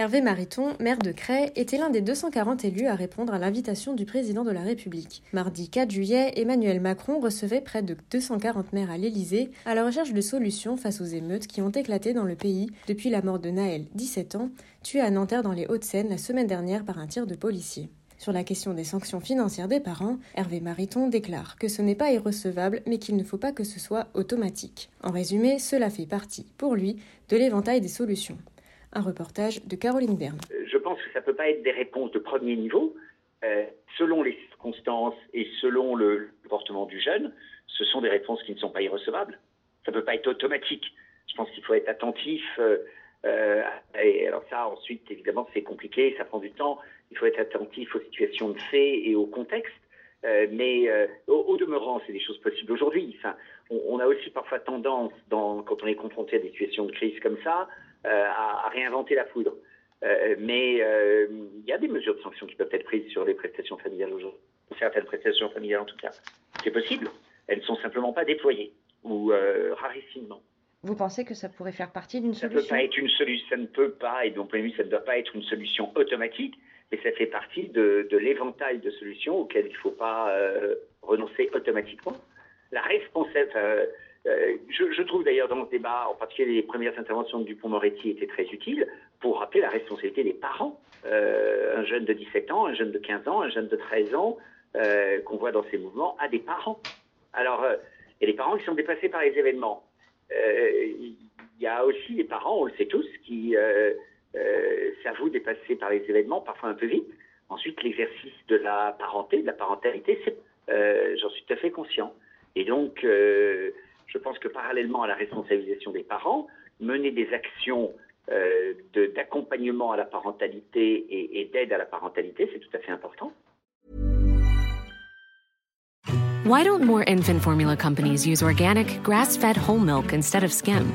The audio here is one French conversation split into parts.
Hervé Mariton, maire de Cray, était l'un des 240 élus à répondre à l'invitation du président de la République. Mardi 4 juillet, Emmanuel Macron recevait près de 240 maires à l'Élysée à la recherche de solutions face aux émeutes qui ont éclaté dans le pays depuis la mort de Naël, 17 ans, tué à Nanterre dans les Hauts-de-Seine la semaine dernière par un tir de policier. Sur la question des sanctions financières des parents, Hervé Mariton déclare que ce n'est pas irrecevable, mais qu'il ne faut pas que ce soit automatique. En résumé, cela fait partie, pour lui, de l'éventail des solutions. Un reportage de Caroline Berne. Je pense que ça ne peut pas être des réponses de premier niveau. Euh, selon les circonstances et selon le comportement du jeune, ce sont des réponses qui ne sont pas irrecevables. Ça ne peut pas être automatique. Je pense qu'il faut être attentif. Euh, euh, et alors ça, ensuite, évidemment, c'est compliqué, ça prend du temps. Il faut être attentif aux situations de fait et au contexte. Mais au, demeurant, c'est des choses possibles aujourd'hui. Enfin, on, a aussi parfois tendance, quand on est confronté à des situations de crise comme ça, à, à, réinventer la poudre. Euh, mais il y a des mesures de sanctions qui peuvent être prises sur les prestations familiales aujourd'hui, certaines prestations familiales en tout cas. C'est possible. Elles ne sont simplement pas déployées ou rarissimement. Vous pensez que ça pourrait faire partie d'une solution Ça peut pas être une solution. Ça ne peut pas, et de mon point de vue, ça ne doit pas être une solution automatique mais ça fait partie de, de l'éventail de solutions auxquelles il ne faut pas euh, renoncer automatiquement. La responsabilité, euh, euh, je, je, trouve dans ce débat, en particulier les premières interventions de Dupont-Moretti étaient très utiles pour rappeler la responsabilité des parents. un jeune de 17 ans, un jeune de 15 ans, un jeune de 13 ans qu'on voit dans ces mouvements a des parents. Alors, et les parents qui sont dépassés par les événements. Il y a aussi les parents, on le sait tous, qui euh, s'avoue dépasser par les événements, parfois un peu vite. Ensuite, l'exercice de la parenté, de la parentalité, euh, j'en suis tout à fait conscient. Et donc, euh, je pense que parallèlement à la responsabilisation des parents, mener des actions euh, d'accompagnement à la parentalité et, et d'aide à la parentalité, c'est tout à fait important. Why don't more infant formula companies use organic, grass-fed whole milk instead of skim?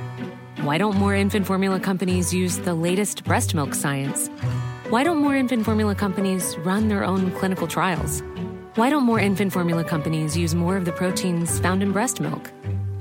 Why don't more infant formula companies use the latest breast milk science? Why don't more infant formula companies run their own clinical trials? Why don't more infant formula companies use more of the proteins found in breast milk?